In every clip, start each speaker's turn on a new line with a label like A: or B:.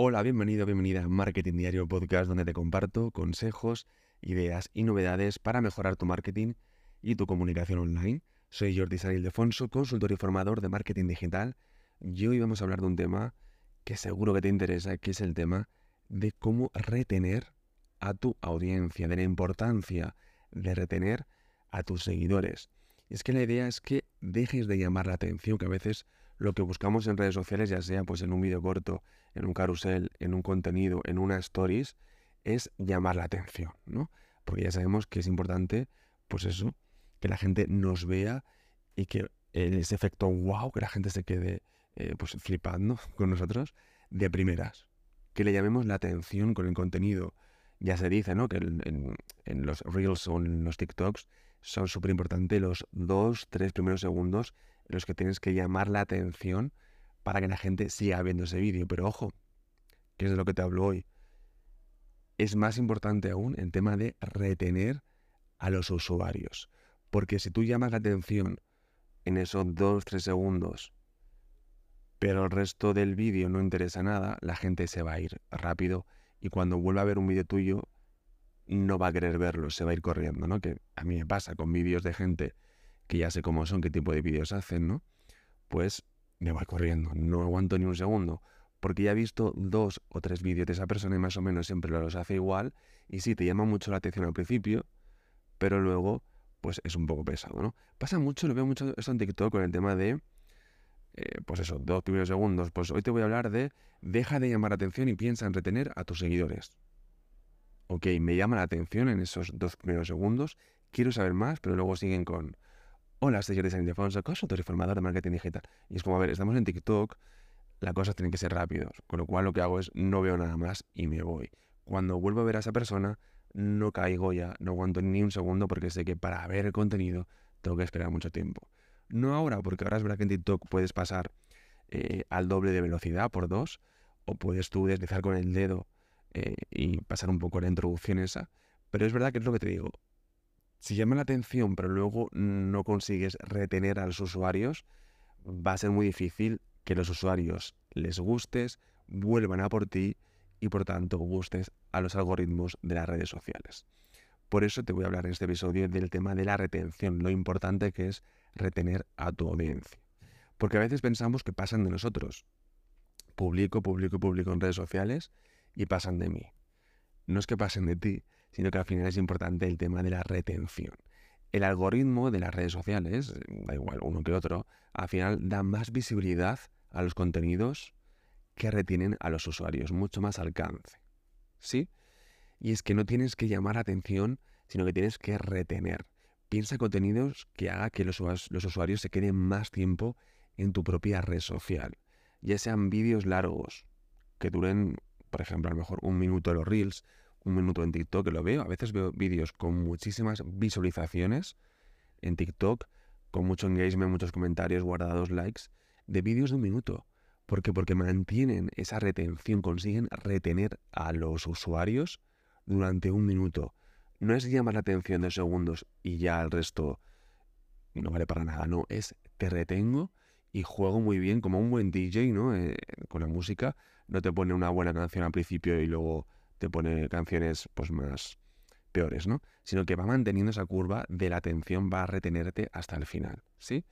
A: Hola, bienvenido, bienvenida a Marketing Diario Podcast, donde te comparto consejos, ideas y novedades para mejorar tu marketing y tu comunicación online. Soy Jordi San Ildefonso, consultor y formador de marketing digital, y hoy vamos a hablar de un tema que seguro que te interesa, que es el tema de cómo retener a tu audiencia, de la importancia de retener a tus seguidores. Y es que la idea es que dejes de llamar la atención, que a veces lo que buscamos en redes sociales, ya sea pues en un vídeo corto, en un carrusel, en un contenido, en una stories, es llamar la atención, ¿no? Porque ya sabemos que es importante, pues eso, que la gente nos vea y que ese efecto wow, que la gente se quede eh, pues flipando con nosotros de primeras. Que le llamemos la atención con el contenido. Ya se dice, ¿no? Que en, en los Reels o en los TikToks son súper importantes los dos, tres primeros segundos los que tienes que llamar la atención para que la gente siga viendo ese vídeo. Pero ojo, que es de lo que te hablo hoy. Es más importante aún el tema de retener a los usuarios. Porque si tú llamas la atención en esos dos, tres segundos, pero el resto del vídeo no interesa nada, la gente se va a ir rápido y cuando vuelva a ver un vídeo tuyo no va a querer verlo, se va a ir corriendo, ¿no? Que a mí me pasa con vídeos de gente que ya sé cómo son, qué tipo de vídeos hacen, ¿no? Pues me voy corriendo, no aguanto ni un segundo, porque ya he visto dos o tres vídeos de esa persona y más o menos siempre los hace igual, y sí, te llama mucho la atención al principio, pero luego, pues es un poco pesado, ¿no? Pasa mucho, lo veo mucho esto en TikTok con el tema de, eh, pues eso, dos primeros segundos, pues hoy te voy a hablar de, deja de llamar la atención y piensa en retener a tus seguidores ok, me llama la atención en esos dos primeros segundos, quiero saber más, pero luego siguen con, hola, soy Jordi San Ildefonso, consultor y formador de marketing digital. Y es como, a ver, estamos en TikTok, las cosas tienen que ser rápidos, con lo cual lo que hago es no veo nada más y me voy. Cuando vuelvo a ver a esa persona, no caigo ya, no aguanto ni un segundo porque sé que para ver el contenido tengo que esperar mucho tiempo. No ahora, porque ahora es verdad que en TikTok puedes pasar eh, al doble de velocidad por dos, o puedes tú deslizar con el dedo eh, y pasar un poco la introducción esa. Pero es verdad que es lo que te digo. Si llama la atención, pero luego no consigues retener a los usuarios, va a ser muy difícil que los usuarios les gustes, vuelvan a por ti y por tanto gustes a los algoritmos de las redes sociales. Por eso te voy a hablar en este episodio del tema de la retención, lo importante que es retener a tu audiencia. Porque a veces pensamos que pasan de nosotros. Publico, publico, publico en redes sociales y pasan de mí. No es que pasen de ti, sino que al final es importante el tema de la retención. El algoritmo de las redes sociales, da igual uno que otro, al final da más visibilidad a los contenidos que retienen a los usuarios, mucho más alcance. ¿Sí? Y es que no tienes que llamar la atención, sino que tienes que retener. Piensa contenidos que haga que los, los usuarios se queden más tiempo en tu propia red social. Ya sean vídeos largos, que duren por ejemplo, a lo mejor un minuto los Reels, un minuto en TikTok, que lo veo. A veces veo vídeos con muchísimas visualizaciones en TikTok, con mucho engagement, muchos comentarios, guardados likes, de vídeos de un minuto. ¿Por qué? Porque mantienen esa retención, consiguen retener a los usuarios durante un minuto. No es llamar la atención de segundos y ya el resto no vale para nada, no, es te retengo y juego muy bien como un buen DJ, ¿no? Eh, con la música. No te pone una buena canción al principio y luego te pone canciones pues más peores, ¿no? Sino que va manteniendo esa curva de la atención, va a retenerte hasta el final, ¿sí?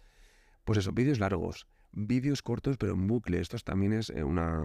A: Pues eso, vídeos largos, vídeos cortos pero en bucle. Esto también es eh, una...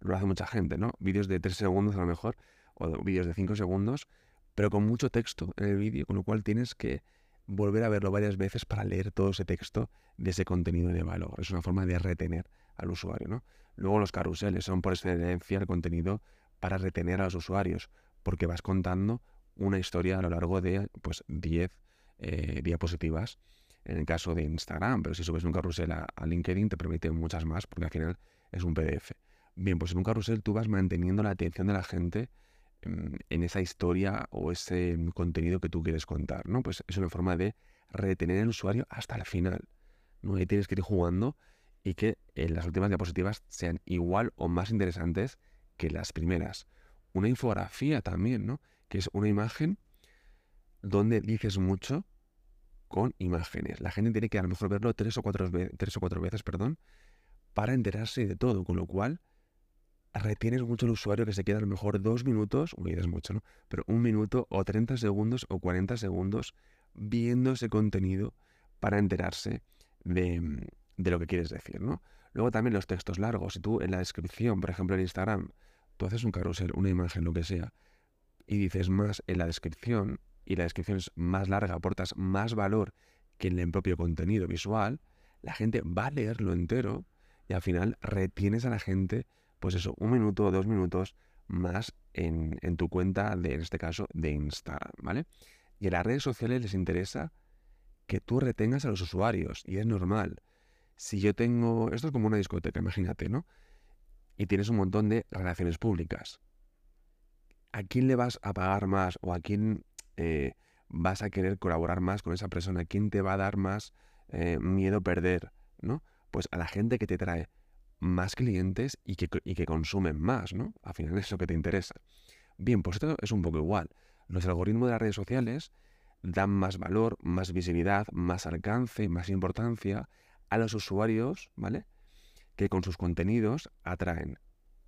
A: lo hace mucha gente, ¿no? Vídeos de 3 segundos a lo mejor, o vídeos de 5 segundos, pero con mucho texto en el vídeo, con lo cual tienes que volver a verlo varias veces para leer todo ese texto de ese contenido de valor. Es una forma de retener al usuario. ¿no? Luego los carruseles son por excelencia el contenido para retener a los usuarios, porque vas contando una historia a lo largo de pues 10 eh, diapositivas en el caso de Instagram, pero si subes un carrusel a, LinkedIn te permite muchas más porque al final es un PDF. Bien, pues en un carrusel tú vas manteniendo la atención de la gente Mm, en esa historia o ese contenido que tú quieres contar, ¿no? Pues es una forma de retener al usuario hasta el final, ¿no? Ahí tienes que ir jugando y que en eh, las últimas diapositivas sean igual o más interesantes que las primeras. Una infografía también, ¿no? Que es una imagen donde dices mucho con imágenes. La gente tiene que a lo mejor verlo tres o cuatro, tres o cuatro veces, perdón, para enterarse de todo, con lo cual retienes mucho al usuario que se queda a lo mejor dos minutos, uy, es mucho, ¿no? Pero un minuto o 30 segundos o 40 segundos viendo ese contenido para enterarse de, de lo que quieres decir, ¿no? Luego también los textos largos. Si tú en la descripción, por ejemplo en Instagram, tú haces un carrusel, una imagen, lo que sea, y dices más en la descripción, y la descripción es más larga, aportas más valor que en el propio contenido visual, la gente va a leerlo entero y al final retienes a la gente, pues eso, un minuto o dos minutos más en, en, tu cuenta, de, en este caso, de Instagram, ¿vale? Y en las redes sociales les interesa que tú retengas a los usuarios y es normal. Si yo tengo, esto es como una discoteca, imagínate, ¿no? Y tienes un montón de relaciones públicas. ¿A quién le vas a pagar más o a quién eh, vas a querer colaborar más con esa persona? ¿Quién te va a dar más eh, miedo perder? ¿No? Pues a la gente que te trae más clientes y que, y que consumen más, ¿no? Al final es eso que te interesa. Bien, pues esto es un poco igual. Los algoritmos de las redes sociales dan más valor, más visibilidad, más alcance, más importancia a los usuarios, ¿vale? Que con sus contenidos atraen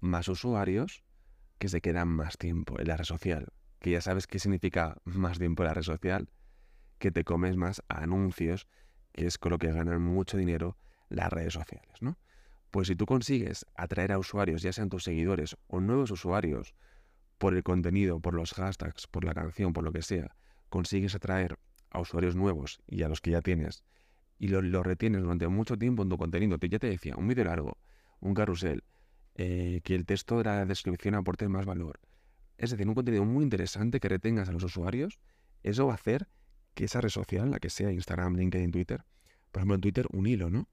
A: más usuarios que se quedan más tiempo en la red social. Que ya sabes qué significa más tiempo en la red social, que te comes más anuncios, que es con lo que ganan mucho dinero las redes sociales, ¿no? Pues si tú consigues atraer a usuarios, ya sean tus seguidores o nuevos usuarios, por el contenido, por los hashtags, por la canción, por lo que sea, consigues atraer a usuarios nuevos y a los que ya tienes y lo, retienes durante mucho tiempo en tu contenido, ya te decía, un vídeo largo, un carrusel, eh, que el texto de la descripción aporte más valor. Es decir, un contenido muy interesante que retengas a los usuarios, eso va a hacer que esa red social, la que sea Instagram, LinkedIn, Twitter, por ejemplo en Twitter un hilo, ¿no?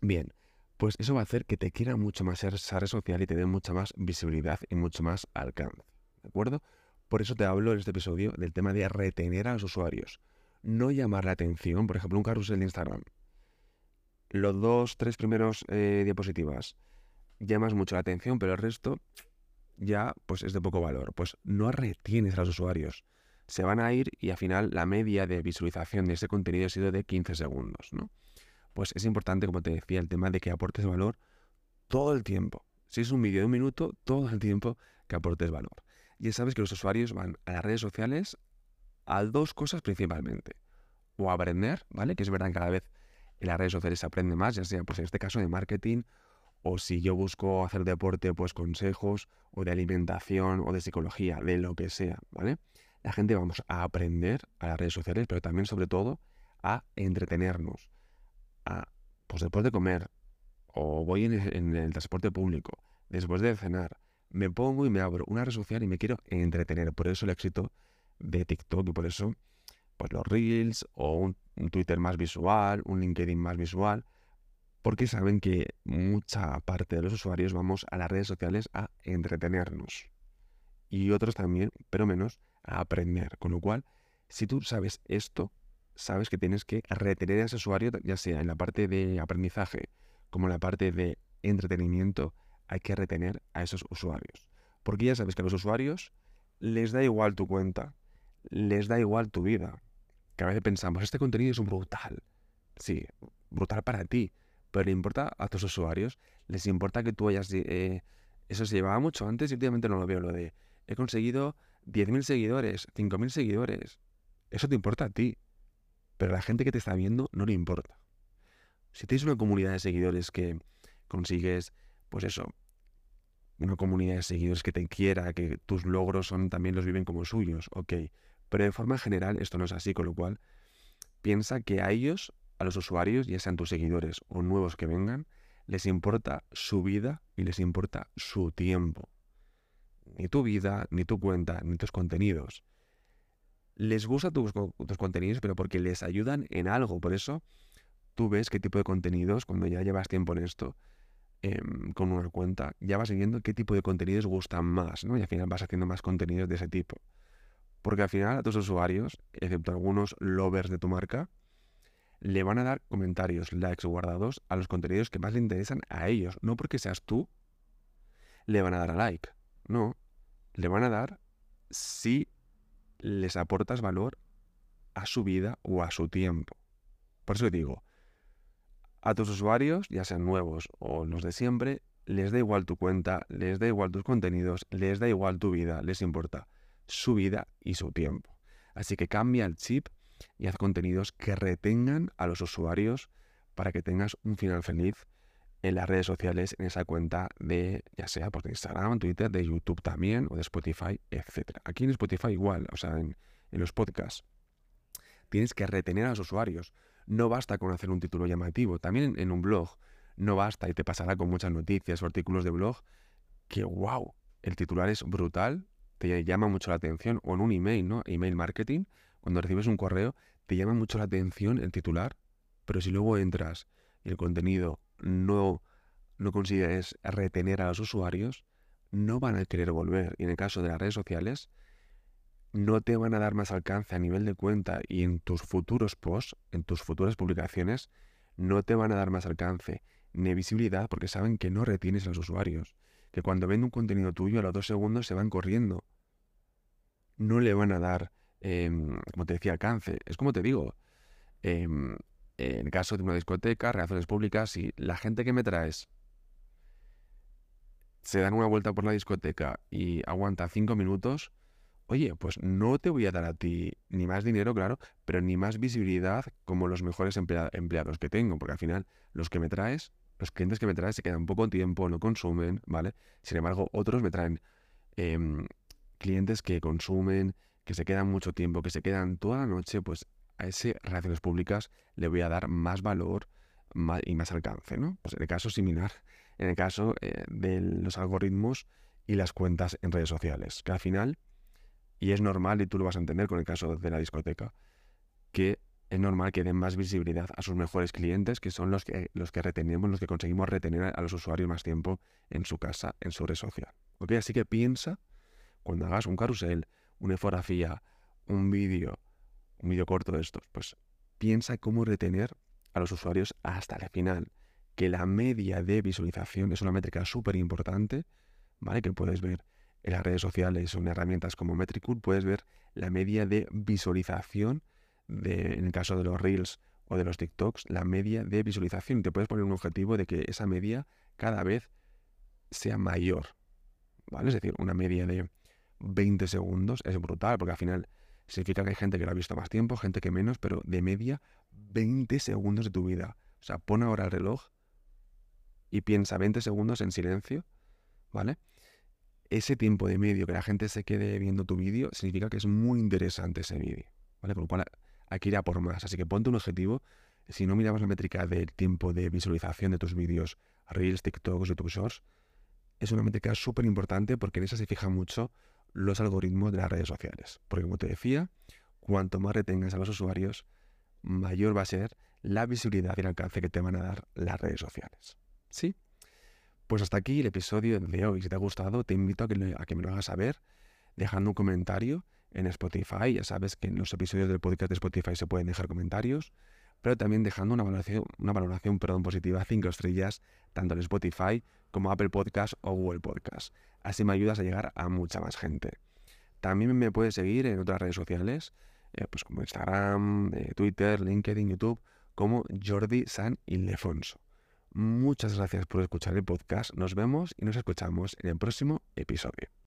A: Bien, pues eso va a hacer que te quiera mucho más esa red social y te dé mucha más visibilidad y mucho más alcance. ¿De acuerdo? Por eso te hablo en este episodio del tema de retener a los usuarios no llamar la atención, por ejemplo, un carrusel de Instagram. Los dos, tres primeros eh, diapositivas llamas mucho la atención, pero el resto ya pues es de poco valor. Pues no retienes a los usuarios. Se van a ir y al final la media de visualización de ese contenido ha sido de 15 segundos, ¿no? Pues es importante, como te decía, el tema de que aportes valor todo el tiempo. Si es un vídeo de un minuto, todo el tiempo que aportes valor. Ya sabes que los usuarios van a las redes sociales a dos cosas principalmente. O aprender, ¿vale? Que es verdad que cada vez en las redes sociales se aprende más, ya sea pues en este caso de marketing, o si yo busco hacer deporte, pues consejos, o de alimentación, o de psicología, de lo que sea, ¿vale? La gente vamos a aprender a las redes sociales, pero también sobre todo a entretenernos. A, pues después de comer, o voy en en el transporte público, después de cenar, me pongo y me abro una red social y me quiero entretener. Por eso el éxito de TikTok y por eso pues los Reels o un, Twitter más visual, un LinkedIn más visual, porque saben que mucha parte de los usuarios vamos a las redes sociales a entretenernos y otros también, pero menos, a aprender. Con lo cual, si tú sabes esto, sabes que tienes que retener a ese usuario, ya sea en la parte de aprendizaje como en la parte de entretenimiento, hay que retener a esos usuarios. Porque ya sabes que a los usuarios les da igual tu cuenta, les da igual tu vida. Que a veces pensamos, este contenido es brutal. Sí, brutal para ti. Pero le importa a tus usuarios, les importa que tú hayas... Eh, eso se llevaba mucho antes y últimamente no lo veo, lo de he conseguido 10.000 seguidores, 5.000 seguidores. Eso te importa a ti. Pero a la gente que te está viendo no le importa. Si tienes una comunidad de seguidores que consigues, pues eso, una comunidad de seguidores que te quiera, que tus logros son también los viven como suyos, ok. Pero de forma general esto no es así, con lo cual piensa que a ellos, a los usuarios, ya sean tus seguidores o nuevos que vengan, les importa su vida y les importa su tiempo. Ni tu vida, ni tu cuenta, ni tus contenidos. Les gusta tus, tus contenidos, pero porque les ayudan en algo. Por eso tú ves qué tipo de contenidos, cuando ya llevas tiempo en esto, em, con una cuenta, ya vas viendo qué tipo de contenidos gustan más, ¿no? Y al final vas haciendo más contenidos de ese tipo. Porque al final a tus usuarios, excepto algunos lovers de tu marca, le van a dar comentarios, likes guardados a los contenidos que más le interesan a ellos. No porque seas tú, le van a dar a like. No, le van a dar si les aportas valor a su vida o a su tiempo. Por eso digo, a tus usuarios, ya sean nuevos o los de siempre, les da igual tu cuenta, les da igual tus contenidos, les da igual tu vida, les importa su vida y su tiempo. Así que cambia el chip y haz contenidos que retengan a los usuarios para que tengas un final feliz en las redes sociales, en esa cuenta de, ya sea por Instagram, Twitter, de YouTube también, o de Spotify, etc. Aquí en Spotify igual, o sea, en, los podcasts. Tienes que retener a los usuarios. No basta con hacer un título llamativo. También en, un blog no basta y te pasará con muchas noticias o artículos de blog que, wow, el titular es brutal, te llama mucho la atención, o en un email, ¿no? Email marketing, cuando recibes un correo, te llama mucho la atención el titular, pero si luego entras y el contenido no, no consigues retener a los usuarios, no van a querer volver. Y en el caso de las redes sociales, no te van a dar más alcance a nivel de cuenta y en tus futuros posts, en tus futuras publicaciones, no te van a dar más alcance ni visibilidad porque saben que no retienes a los usuarios. Que cuando ven un contenido tuyo a los dos segundos se van corriendo. No le van a dar, em, como te decía, alcance. Es como te digo, em, en caso de una discoteca, relaciones públicas, si la gente que me traes se dan una vuelta por la discoteca y aguanta cinco minutos, oye, pues no te voy a dar a ti ni más dinero, claro, pero ni más visibilidad como los mejores empleados que tengo, porque al final los que me traes, los clientes que me traes se quedan poco tiempo, no consumen, ¿vale? Sin embargo, otros me traen em, clientes que consumen, que se quedan mucho tiempo, que se quedan toda la noche, pues a ese relaciones públicas le voy a dar más valor y más alcance, ¿no? Pues en el caso similar, en el caso eh, de los algoritmos y las cuentas en redes sociales, que al final, y es normal, y tú lo vas a entender con el caso de la discoteca, que es normal que den más visibilidad a sus mejores clientes, que son los que, los que retenemos, los que conseguimos retener a los usuarios más tiempo en su casa, en su red social. ¿Ok? Así que piensa, cuando hagas un carrusel, una fotografía, un vídeo, un vídeo corto de estos, pues piensa cómo retener a los usuarios hasta el final. Que la media de visualización es una métrica súper importante, ¿vale? Que puedes ver en las redes sociales o en herramientas como Metricool, puedes ver la media de visualización de, en el caso de los Reels o de los TikToks, la media de visualización. Te puedes poner un objetivo de que esa media cada vez sea mayor, ¿vale? Es decir, una media de 20 segundos es brutal, porque al final significa que hay gente que lo ha visto más tiempo, gente que menos, pero de media 20 segundos de tu vida. O sea, pon ahora el reloj y piensa 20 segundos en silencio, ¿vale? Ese tiempo de medio que la gente se quede viendo tu vídeo significa que es muy interesante ese vídeo, ¿vale? Por lo cual hay que ir a por más. Así que ponte un objetivo. Si no miramos la métrica del tiempo de visualización de tus vídeos, Reels, TikToks, YouTube Shorts, es una métrica súper importante porque en esa se fija mucho los algoritmos de las redes sociales. Porque como te decía, cuanto más retengas a los usuarios, mayor va a ser la visibilidad y el alcance que te van a dar las redes sociales. ¿Sí? Pues hasta aquí el episodio de hoy. Si te ha gustado, te invito a que, a que me lo hagas saber dejando un comentario en Spotify. Ya sabes que en los episodios del podcast de Spotify se pueden dejar comentarios, pero también dejando una valoración, una valoración perdón, positiva, 5 estrellas, tanto en Spotify como Apple Podcast o Google Podcast. Así me ayudas a llegar a mucha más gente. También me puedes seguir en otras redes sociales, eh, pues como Instagram, eh, Twitter, LinkedIn, YouTube, como Jordi San Ildefonso. Muchas gracias por escuchar el podcast. Nos vemos y nos escuchamos en el próximo episodio.